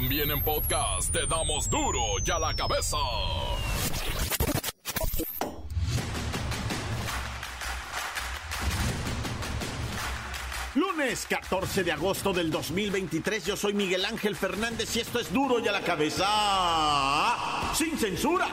También en podcast te damos duro y a la cabeza. Lunes 14 de agosto del 2023, yo soy Miguel Ángel Fernández y esto es duro y a la cabeza. Sin censura.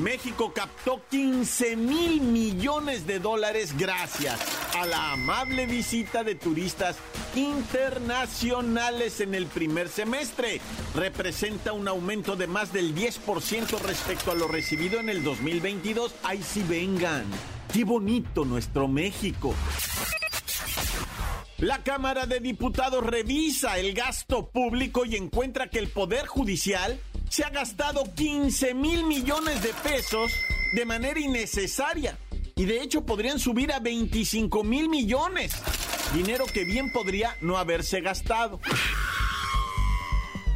México captó 15 mil millones de dólares gracias a la amable visita de turistas internacionales en el primer semestre. Representa un aumento de más del 10% respecto a lo recibido en el 2022. Ahí sí vengan. Qué bonito nuestro México. La Cámara de Diputados revisa el gasto público y encuentra que el Poder Judicial se ha gastado 15 mil millones de pesos de manera innecesaria. Y de hecho podrían subir a 25 mil millones. Dinero que bien podría no haberse gastado.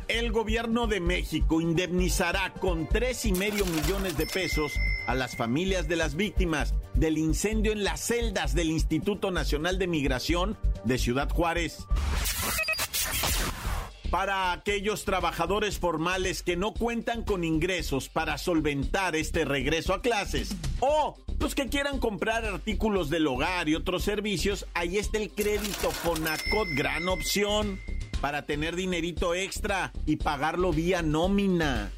El gobierno de México indemnizará con tres y medio millones de pesos a las familias de las víctimas del incendio en las celdas del Instituto Nacional de Migración de Ciudad Juárez. Para aquellos trabajadores formales que no cuentan con ingresos para solventar este regreso a clases o los que quieran comprar artículos del hogar y otros servicios, ahí está el crédito Fonacot, gran opción para tener dinerito extra y pagarlo vía nómina.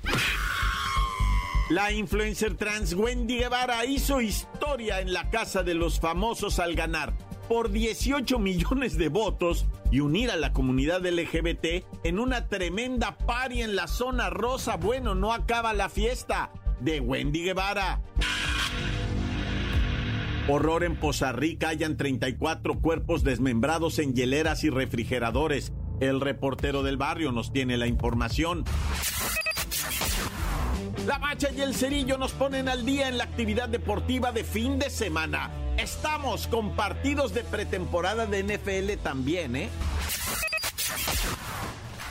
La influencer trans Wendy Guevara hizo historia en la casa de los famosos al ganar por 18 millones de votos y unir a la comunidad LGBT en una tremenda party en la zona rosa. Bueno, no acaba la fiesta de Wendy Guevara. Horror en Poza Rica, hayan 34 cuerpos desmembrados en hieleras y refrigeradores. El reportero del barrio nos tiene la información. La Bacha y el Cerillo nos ponen al día en la actividad deportiva de fin de semana. Estamos con partidos de pretemporada de NFL también, ¿eh?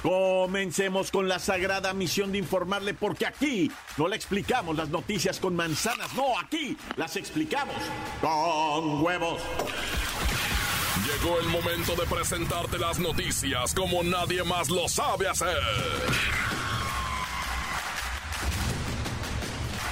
Comencemos con la sagrada misión de informarle porque aquí no le explicamos las noticias con manzanas, no, aquí las explicamos con huevos. Llegó el momento de presentarte las noticias como nadie más lo sabe hacer.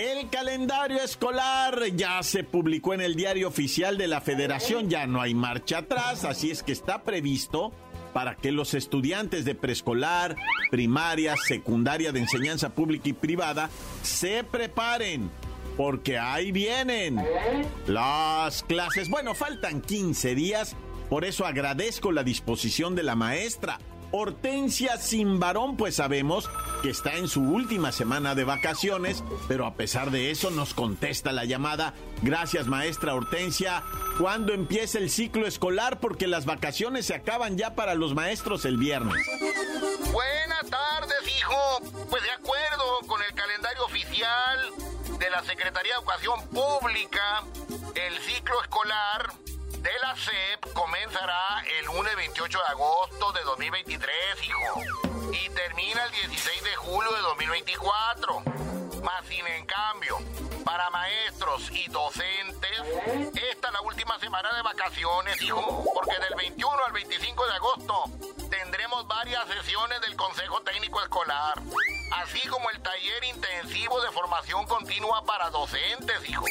El calendario escolar ya se publicó en el diario oficial de la Federación, ya no hay marcha atrás, así es que está previsto para que los estudiantes de preescolar, primaria, secundaria de enseñanza pública y privada se preparen. Porque ahí vienen las clases. Bueno, faltan 15 días, por eso agradezco la disposición de la maestra Hortensia varón, pues sabemos que está en su última semana de vacaciones, pero a pesar de eso nos contesta la llamada. Gracias, maestra Hortensia. ¿Cuándo empieza el ciclo escolar? Porque las vacaciones se acaban ya para los maestros el viernes. Buenas tardes, hijo. Pues de acuerdo con el calendario oficial de la Secretaría de Educación Pública, el ciclo escolar de la SEP comenzará el lunes 28 de agosto de 2023, hijo. Y termina el 16 de julio de 2024. Más sin en cambio, para maestros y docentes, esta es la última semana de vacaciones, hijo, porque del 21 al 25 de agosto tendremos varias sesiones del Consejo Técnico Escolar, así como el taller intensivo de formación continua para docentes, hijo.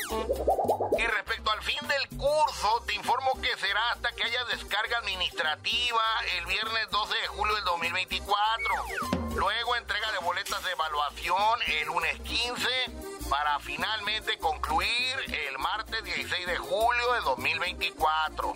Y respecto al fin del curso, te informo que será hasta que haya descarga administrativa el viernes 12 de julio del 2024. Luego entrega de boletas de evaluación el lunes 15 para finalmente concluir el martes 16 de julio de 2024.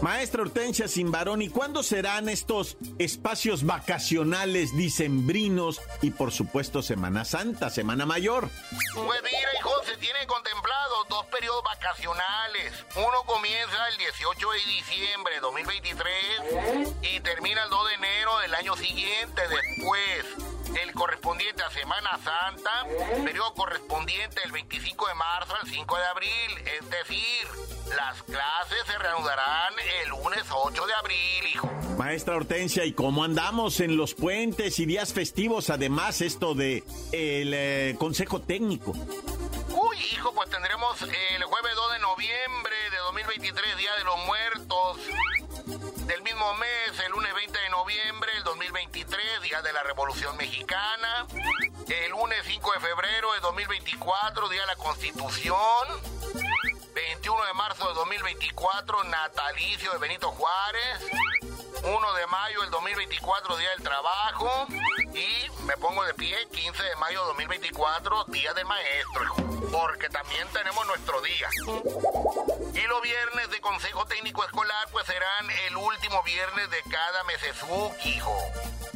Maestra Hortensia Simbarón, ¿y cuándo serán estos espacios vacacionales, dicembrinos y por supuesto Semana Santa, Semana Mayor? Pues mira, hijo, se tienen contemplados dos periodos vacacionales. Uno comienza el 18 de diciembre de 2023 y termina el 2 de enero del año siguiente. Después el correspondiente a Semana Santa, periodo correspondiente del 25 de marzo al 5 de abril, es decir, las clases se reanudarán el lunes 8 de abril, hijo. Maestra Hortensia, ¿y cómo andamos en los puentes y días festivos? Además, esto de el eh, Consejo Técnico. Uy, hijo, pues tendremos el jueves 2 de noviembre de 2023, Día de los Muertos. Noviembre del 2023, Día de la Revolución Mexicana. El lunes 5 de febrero de 2024, Día de la Constitución. 21 de marzo de 2024, natalicio de Benito Juárez. 1 de mayo del 2024, Día del Trabajo. Y me pongo de pie, 15 de mayo de 2024, Día del Maestro. Porque también tenemos nuestro día. Y los viernes de Consejo Técnico Escolar, pues serán el último viernes de cada mesesuki, hijo.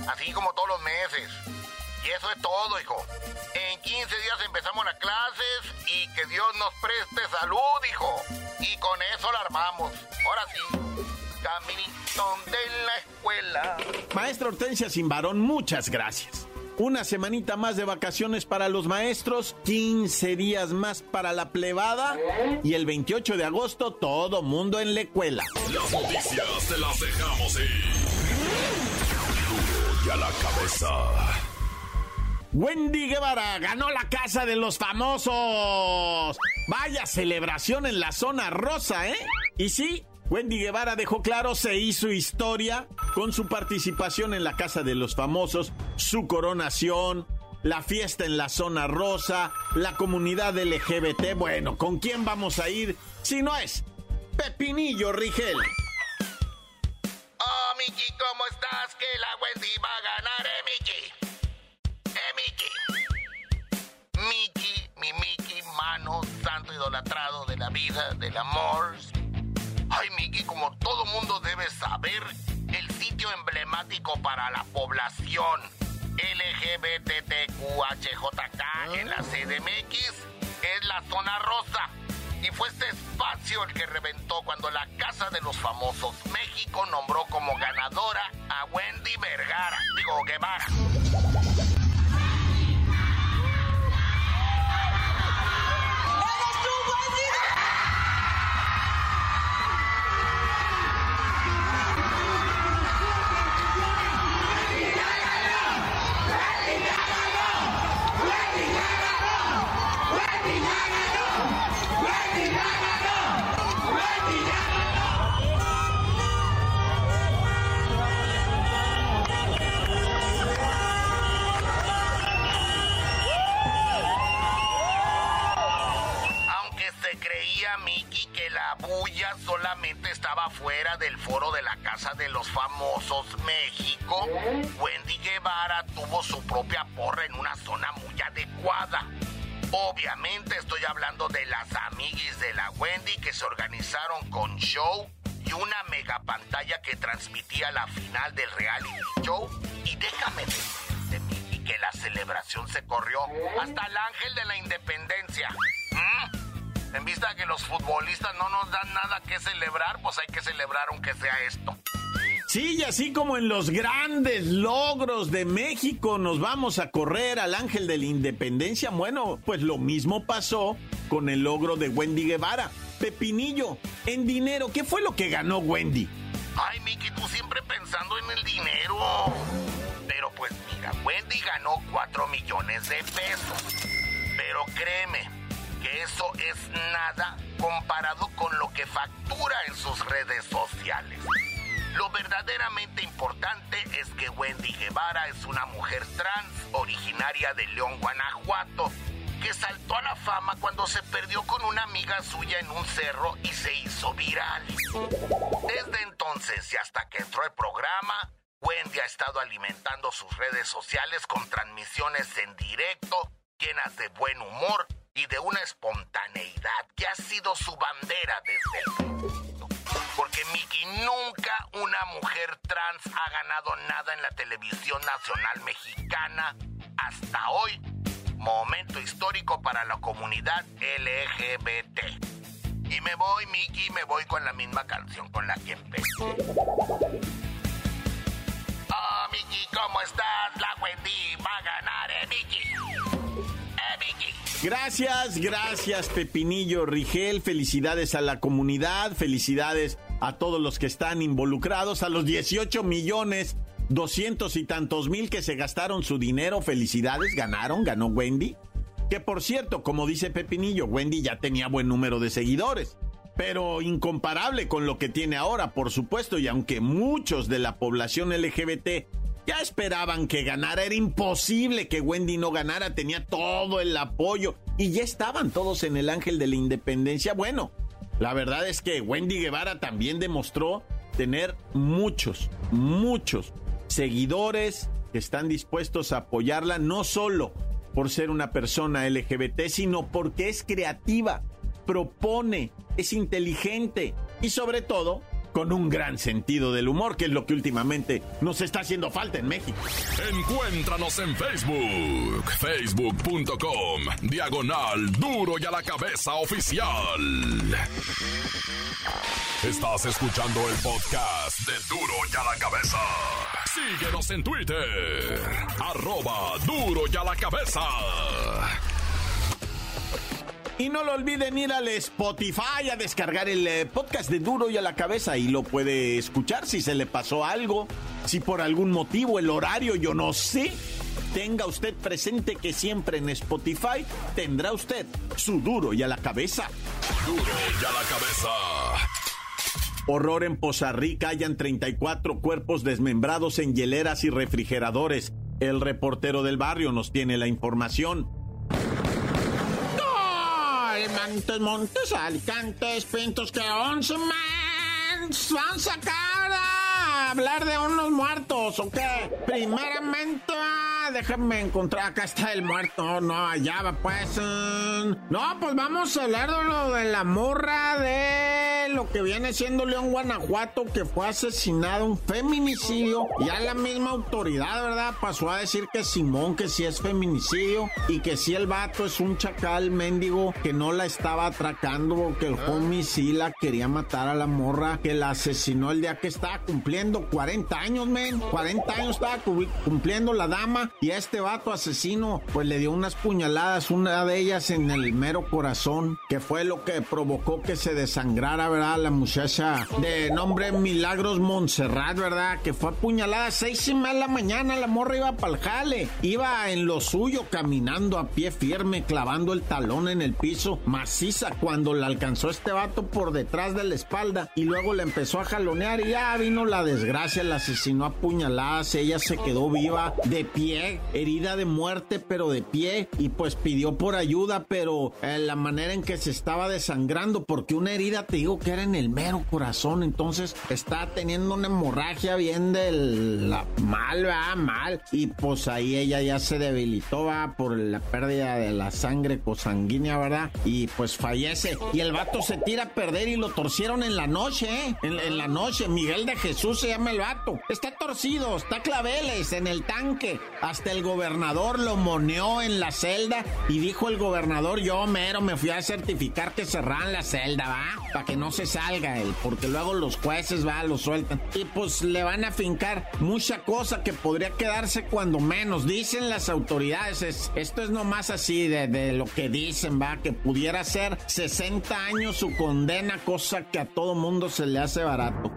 Así como todos los meses. Y eso es todo, hijo. En 15 días empezamos las clases y que Dios nos preste salud, hijo. Y con eso la armamos. Ahora sí, caminito de la escuela. Maestra Hortensia Sin Varón, muchas gracias. Una semanita más de vacaciones para los maestros, 15 días más para la plebada y el 28 de agosto todo mundo en la escuela. Las noticias te las dejamos ir. Duro y a la cabeza. Wendy Guevara ganó la casa de los famosos. Vaya celebración en la zona rosa, ¿eh? Y sí, Wendy Guevara dejó claro, se hizo historia con su participación en la Casa de los Famosos, su coronación, la fiesta en la zona rosa, la comunidad LGBT. Bueno, ¿con quién vamos a ir si no es Pepinillo Rigel? Oh, Miki, ¿cómo estás? Que la Wendy va a ganar, eh, Miki. Eh, Miki. Miki, mi Miki, mano, santo idolatrado de la vida, del amor. Como todo mundo debe saber, el sitio emblemático para la población LGBTQHJK en la CDMX es la zona rosa. Y fue este espacio el que reventó cuando la Casa de los Famosos México nombró como ganadora a Wendy Vergara, digo Guevara. Déjame decirte, Miki, que la celebración se corrió hasta el ángel de la independencia. ¿Mm? En vista de que los futbolistas no nos dan nada que celebrar, pues hay que celebrar aunque sea esto. Sí, y así como en los grandes logros de México nos vamos a correr al ángel de la independencia, bueno, pues lo mismo pasó con el logro de Wendy Guevara. Pepinillo, en dinero, ¿qué fue lo que ganó Wendy? Ay, Miki, tú siempre pensando en el dinero. Pero pues mira, Wendy ganó 4 millones de pesos. Pero créeme que eso es nada comparado con lo que factura en sus redes sociales. Lo verdaderamente importante es que Wendy Guevara es una mujer trans originaria de León, Guanajuato, que saltó a la fama cuando se perdió con una amiga suya en un cerro y se hizo viral. Desde entonces y hasta que entró el programa, Wendy ha estado alimentando sus redes sociales con transmisiones en directo, llenas de buen humor y de una espontaneidad que ha sido su bandera desde el. Porque Miki, nunca una mujer trans ha ganado nada en la televisión nacional mexicana hasta hoy. Momento histórico para la comunidad LGBT. Y me voy, Miki, me voy con la misma canción con la que empecé. Ah, Miki, ¿cómo estás? La Wendy va a ganar, eh, Mickey. Eh, Mickey. Gracias, gracias, Pepinillo Rigel. Felicidades a la comunidad, felicidades a todos los que están involucrados, a los 18 millones, 200 y tantos mil que se gastaron su dinero. Felicidades, ganaron, ganó Wendy. Que por cierto, como dice Pepinillo, Wendy ya tenía buen número de seguidores pero incomparable con lo que tiene ahora, por supuesto, y aunque muchos de la población LGBT ya esperaban que ganara, era imposible que Wendy no ganara, tenía todo el apoyo y ya estaban todos en el ángel de la independencia. Bueno, la verdad es que Wendy Guevara también demostró tener muchos, muchos seguidores que están dispuestos a apoyarla, no solo por ser una persona LGBT, sino porque es creativa propone, es inteligente y sobre todo con un gran sentido del humor, que es lo que últimamente nos está haciendo falta en México. Encuéntranos en Facebook, facebook.com, diagonal duro y a la cabeza oficial. Estás escuchando el podcast de duro y a la cabeza. Síguenos en Twitter, arroba duro y a la cabeza. Y no lo olviden ir al Spotify a descargar el eh, podcast de Duro y a la cabeza y lo puede escuchar si se le pasó algo, si por algún motivo el horario yo no sé. Tenga usted presente que siempre en Spotify tendrá usted su duro y a la cabeza. Duro y a la cabeza. Horror en Poza Rica, hayan 34 cuerpos desmembrados en hieleras y refrigeradores. El reportero del barrio nos tiene la información. Montes, Alicantes, Pintos, que once man van a sacar a hablar de unos muertos, ¿o? Primeramente, déjenme encontrar, acá está el muerto, no, allá va pues. no, pues vamos a hablar de lo de la morra de lo que viene siendo León, Guanajuato, que fue asesinado, un feminicidio. Ya la misma autoridad, ¿verdad? Pasó a decir que Simón, que sí es feminicidio y que sí el vato es un chacal mendigo que no la estaba atracando, que el homie sí la quería matar a la morra, que la asesinó el día que estaba cumpliendo 40 años, men. 40 años estaba cumpliendo la dama y a este vato asesino, pues le dio unas puñaladas, una de ellas en el mero corazón, que fue lo que provocó que se desangrara, ¿verdad? La muchacha de nombre Milagros Montserrat, ¿verdad? Que fue apuñalada a seis y media de la mañana, la morra iba pa'l jale, iba en lo suyo, caminando a pie firme, clavando el talón en el piso, maciza, cuando la alcanzó este vato por detrás de la espalda y luego le empezó a jalonear y ya vino la desgracia, la asesinó a puñaladas, ella se quedó viva de pie herida de muerte, pero de pie, y pues pidió por ayuda, pero eh, la manera en que se estaba desangrando, porque una herida te digo que era en el mero corazón, entonces está teniendo una hemorragia bien del mal, va, mal, y pues ahí ella ya se debilitó, va, por la pérdida de la sangre cosanguínea, ¿verdad? Y pues fallece, y el vato se tira a perder y lo torcieron en la noche, ¿eh? En, en la noche, Miguel de Jesús se llama el vato, está torcido, está claveles en el tanque, hasta el gobernador lo moneó en la celda y dijo el gobernador, yo mero me fui a certificar que cerran la celda, va, para que no se salga él, porque luego los jueces, va, lo sueltan. Y pues le van a fincar mucha cosa que podría quedarse cuando menos. Dicen las autoridades, esto es nomás así de lo que dicen, va, que pudiera ser 60 años su condena, cosa que a todo mundo se le hace barato.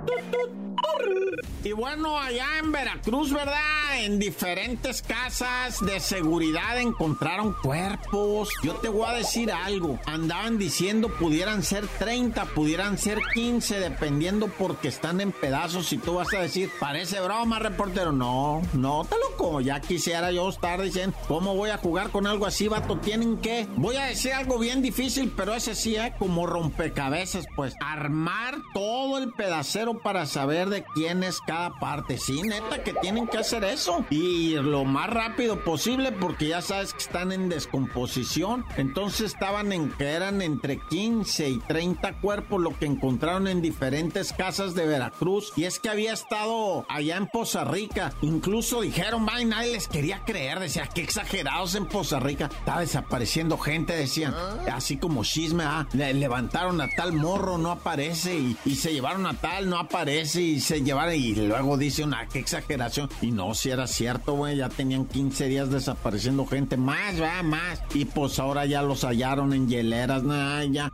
Y bueno, allá en Veracruz, ¿verdad? En diferentes casas de seguridad encontraron cuerpos. Yo te voy a decir algo. Andaban diciendo pudieran ser 30, pudieran ser 15, dependiendo porque están en pedazos. Y tú vas a decir, parece broma, reportero. No, no, te loco. Ya quisiera yo estar diciendo, ¿cómo voy a jugar con algo así, vato? Tienen que, voy a decir algo bien difícil, pero ese sí, ¿eh? Como rompecabezas, pues. Armar todo el pedacero para saber de quién es parte. Sí, neta, que tienen que hacer eso. Y lo más rápido posible porque ya sabes que están en descomposición. Entonces estaban en que eran entre 15 y 30 cuerpos lo que encontraron en diferentes casas de Veracruz. Y es que había estado allá en Poza Rica. Incluso dijeron, va, y nadie les quería creer. Decía, qué exagerados en Poza Rica. Estaba desapareciendo gente, decían. Así como chisme, ah, levantaron a tal morro, no aparece. Y, se llevaron a tal, no aparece. Y se llevaron luego dice una, qué exageración. Y no, si era cierto, güey, ya tenían 15 días desapareciendo gente, más, va, más. Y pues ahora ya los hallaron en hieleras, nada, ya.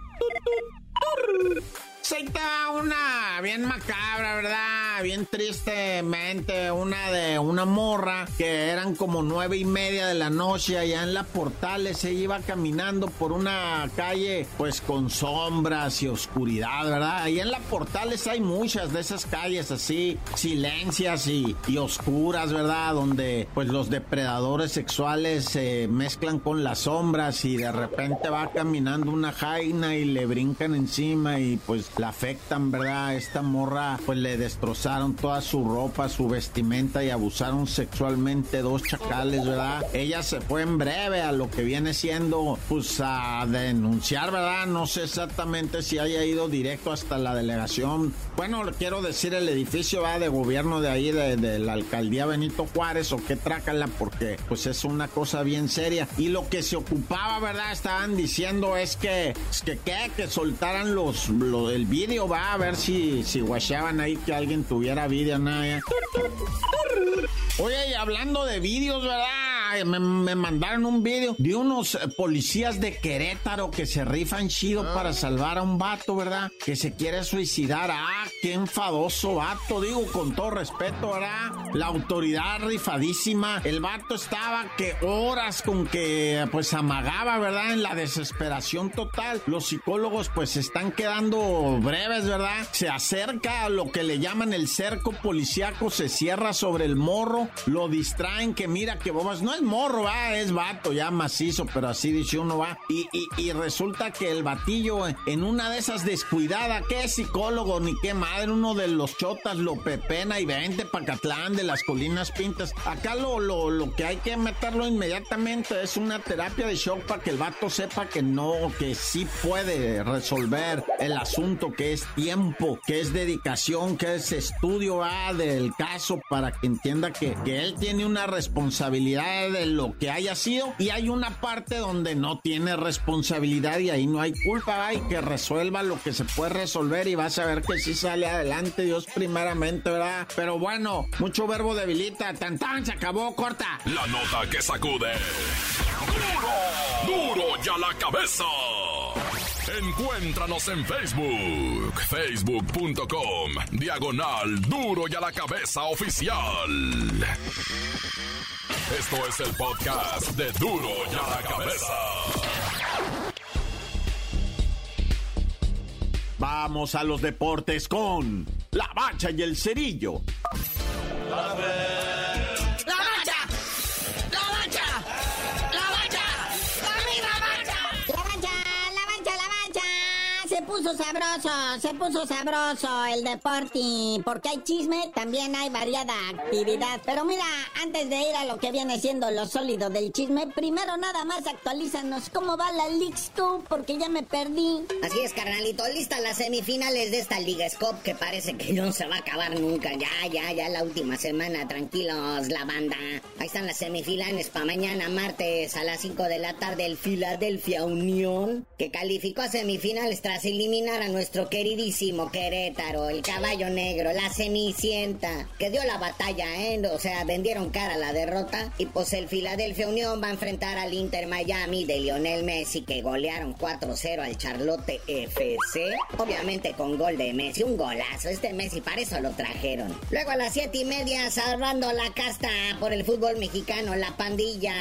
Una bien macabra, ¿verdad? Bien tristemente, una de una morra que eran como nueve y media de la noche allá en la Portales. Se iba caminando por una calle, pues con sombras y oscuridad, ¿verdad? Ahí en la Portales hay muchas de esas calles así, silencias y, y oscuras, ¿verdad? Donde pues los depredadores sexuales se mezclan con las sombras y de repente va caminando una jaina y le brincan encima y pues afectan, ¿verdad? Esta morra, pues le destrozaron toda su ropa, su vestimenta y abusaron sexualmente dos chacales, ¿verdad? Ella se fue en breve a lo que viene siendo, pues a denunciar, ¿verdad? No sé exactamente si haya ido directo hasta la delegación. Bueno, quiero decir el edificio, va De gobierno de ahí, de, la alcaldía Benito Juárez o qué trácala, porque pues es una cosa bien seria. Y lo que se ocupaba, ¿verdad? Estaban diciendo es que, es que, ¿qué? Que soltaran los, los el vídeo, va a ver si, si guachaban ahí que alguien tuviera vídeo, nada. Oye, y hablando de vídeos, ¿verdad? Me, mandaron un video de unos policías de Querétaro que se rifan chido ah. para salvar a un vato, ¿verdad? Que se quiere suicidar. Ah, qué enfadoso vato, digo con todo respeto, ¿verdad? La autoridad rifadísima. El vato estaba que horas con que pues amagaba, ¿verdad? En la desesperación total. Los psicólogos pues están quedando breves, ¿verdad? Se acerca a lo que le llaman el cerco policíaco, se cierra sobre el morro, lo distraen que mira que bobas, no es morro, va, es vato ya macizo, pero así dice uno, va. Y, y, resulta que el batillo en una de esas descuidadas, qué psicólogo ni qué madre, uno de los chotas lo pepena y vente Pacatlán de las colinas pintas. Acá lo, lo, lo que hay que meterlo inmediatamente es una terapia de shock para que el vato sepa que no, que sí puede resolver el asunto, que es tiempo, que es dedicación, que es estudio va del caso para que entienda que, que él tiene una responsabilidad de lo que haya sido y hay una parte donde no tiene responsabilidad y ahí no hay culpa, hay que resuelva lo que se puede resolver y vas a ver que si sale adelante, Dios primeramente, ¿verdad? Pero bueno, mucho verbo debilita, tan tan, se acabó, corta. La nota que sacude. Duro, duro ya la cabeza. Encuéntranos en Facebook, facebook.com, diagonal duro y a la cabeza oficial. Esto es el podcast de duro y a la cabeza. Vamos a los deportes con la bacha y el cerillo. Puso sabroso, se puso sabroso el deporte. Porque hay chisme, también hay variada actividad. Pero mira, antes de ir a lo que viene siendo lo sólido del chisme, primero nada más actualízanos cómo va la League tú, porque ya me perdí. Así es, carnalito, lista las semifinales de esta Liga Scope que parece que no se va a acabar nunca. Ya, ya, ya la última semana, tranquilos, la banda. Ahí están las semifinales para mañana, martes, a las 5 de la tarde, el Philadelphia Unión, que calificó a semifinales tras eliminar a nuestro queridísimo Querétaro, el caballo negro, la cenicienta, que dio la batalla, ¿eh? O sea, vendieron cara a la derrota. Y pues el Philadelphia Unión va a enfrentar al Inter Miami de Lionel Messi, que golearon 4-0 al Charlotte FC. Obviamente con gol de Messi, un golazo. Este Messi, para eso lo trajeron. Luego a las 7 y media, salvando la casta por el fútbol mexicano, la pandilla,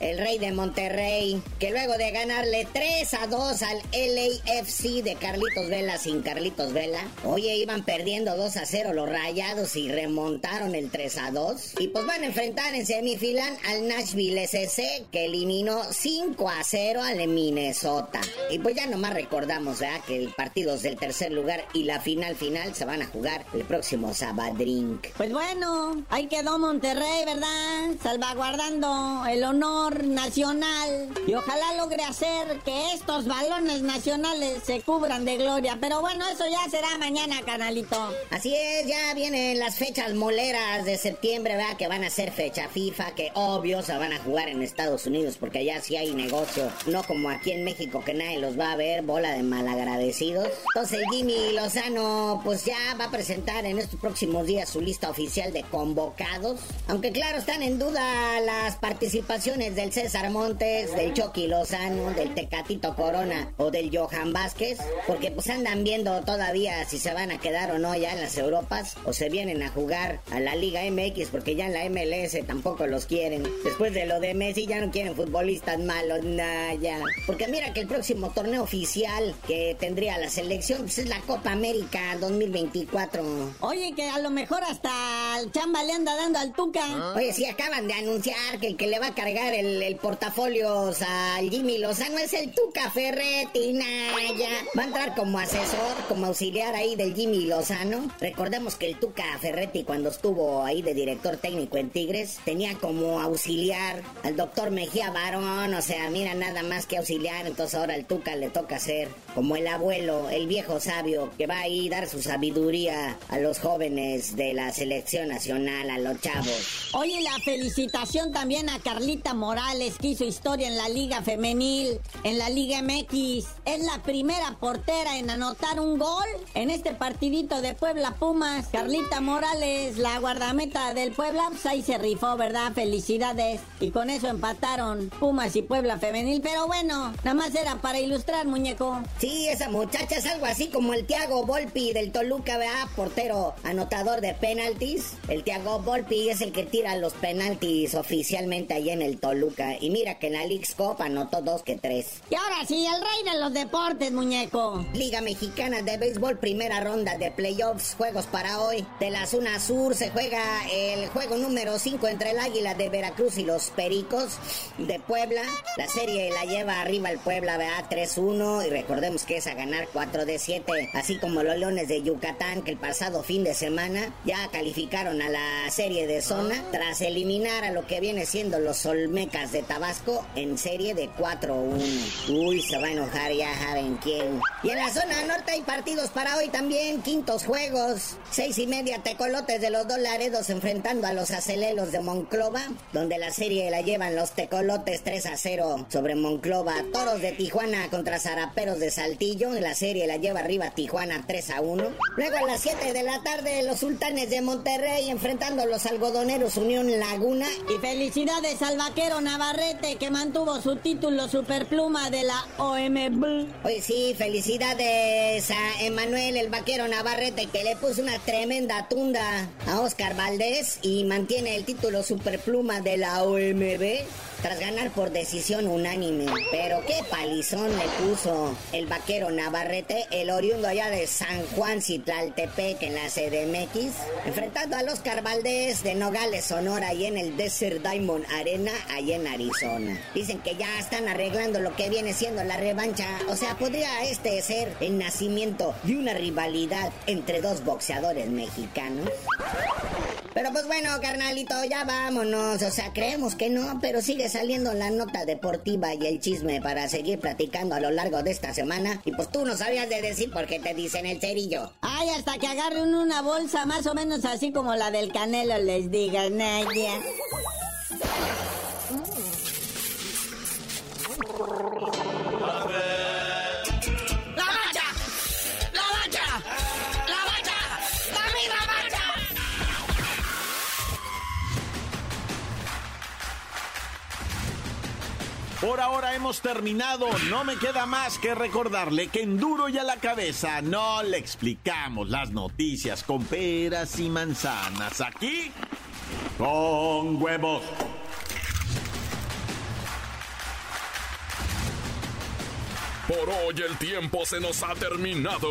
el rey de Monterrey, que luego de ganarle 3 a 2 al LAFC de Carlitos Vela sin Carlitos Vela. Oye, iban perdiendo 2 a 0 los rayados y remontaron el 3 a 2. Y pues van a enfrentar en semifinal al Nashville SC que eliminó 5 a 0 al Minnesota. Y pues ya nomás recordamos ¿verdad? que el partidos del tercer lugar y la final final se van a jugar el próximo Sabadrink. Pues bueno, ahí quedó Monterrey, ¿verdad? Salvaguardando el honor nacional. Y ojalá logre hacer que estos balones nacionales se cubran gloria. Pero bueno, eso ya será mañana, canalito. Así es, ya vienen las fechas moleras de septiembre, ¿verdad? Que van a ser fecha FIFA, que obvio se van a jugar en Estados Unidos porque allá sí hay negocio. No como aquí en México que nadie los va a ver, bola de malagradecidos. Entonces Jimmy Lozano pues ya va a presentar en estos próximos días su lista oficial de convocados. Aunque claro, están en duda las participaciones del César Montes, del Chucky Lozano, del Tecatito Corona o del Johan Vázquez, porque pues andan viendo todavía si se van a quedar o no ya en las Europas o se vienen a jugar a la Liga MX porque ya en la MLS tampoco los quieren. Después de lo de Messi ya no quieren futbolistas malos, nada ya. Porque mira que el próximo torneo oficial que tendría la selección pues, es la Copa América 2024. Oye, que a lo mejor hasta el chamba le anda dando al Tuca. Ah. Oye, sí acaban de anunciar que el que le va a cargar el, el portafolio al Jimmy Lozano es el Tuca Ferretti, Naya. Va a entrar como asesor, como auxiliar ahí del Jimmy Lozano. Recordemos que el Tuca Ferretti cuando estuvo ahí de director técnico en Tigres tenía como auxiliar al doctor Mejía Barón, o sea, mira nada más que auxiliar, entonces ahora el Tuca le toca ser como el abuelo, el viejo sabio que va a dar su sabiduría a los jóvenes de la selección nacional, a los chavos. Oye, la felicitación también a Carlita Morales que hizo historia en la Liga Femenil, en la Liga MX. Es la primera portera en anotar un gol en este partidito de Puebla Pumas. Carlita Morales, la guardameta del Puebla, pues ahí se rifó, ¿verdad? Felicidades. Y con eso empataron Pumas y Puebla Femenil. Pero bueno, nada más era para ilustrar, muñeco. Sí, esa muchacha es algo así como el Tiago Volpi del Toluca, ¿verdad? Portero anotador de penaltis. El Tiago Volpi es el que tira los penaltis oficialmente ahí en el Toluca. Y mira que en la League's Cup anotó dos que tres. Y ahora sí, el rey de los deportes, muñeco. Liga Mexicana de Béisbol, primera ronda de playoffs, juegos para hoy. De la zona sur se juega el juego número 5 entre el Águila de Veracruz y los Pericos de Puebla. La serie la lleva arriba el Puebla, ¿verdad? 3-1. Y recordemos que es a ganar 4 de 7. Así como los Leones de Yucatán, que el pasado fin de semana ya calificaron a la serie de zona tras eliminar a lo que viene siendo los Olmecas de Tabasco en serie de 4-1. Uy, se va a enojar ya, saben quién. La zona norte hay partidos para hoy también, quintos juegos. Seis y media tecolotes de los dos Laredos enfrentando a los acelelos de Monclova, donde la serie la llevan los tecolotes 3 a 0 sobre Monclova. Toros de Tijuana contra Zaraperos de Saltillo, la serie la lleva arriba Tijuana 3 a 1. Luego a las 7 de la tarde los sultanes de Monterrey enfrentando a los algodoneros Unión Laguna. Y felicidades al vaquero Navarrete que mantuvo su título superpluma de la OMB. Oye, sí, felicidades a Emanuel el vaquero Navarrete que le puso una tremenda tunda a Oscar Valdés y mantiene el título superpluma de la OMB tras ganar por decisión unánime. Pero qué palizón le puso el vaquero Navarrete, el oriundo allá de San Juan Citlaltepec en la CDMX, enfrentando al Oscar Valdés de Nogales, Sonora, y en el Desert Diamond Arena, allá en Arizona. Dicen que ya están arreglando lo que viene siendo la revancha. O sea, podría este ser el nacimiento de una rivalidad entre dos boxeadores mexicanos. Pero pues bueno, carnalito, ya vámonos. O sea, creemos que no, pero sigue saliendo la nota deportiva y el chisme para seguir platicando a lo largo de esta semana. Y pues tú no sabías de decir por qué te dicen el cerillo. Ay, hasta que agarren una bolsa más o menos así como la del Canelo les diga, Nadia. Por ahora hemos terminado. No me queda más que recordarle que en duro y a la cabeza no le explicamos las noticias con peras y manzanas. Aquí, con huevos. Por hoy el tiempo se nos ha terminado.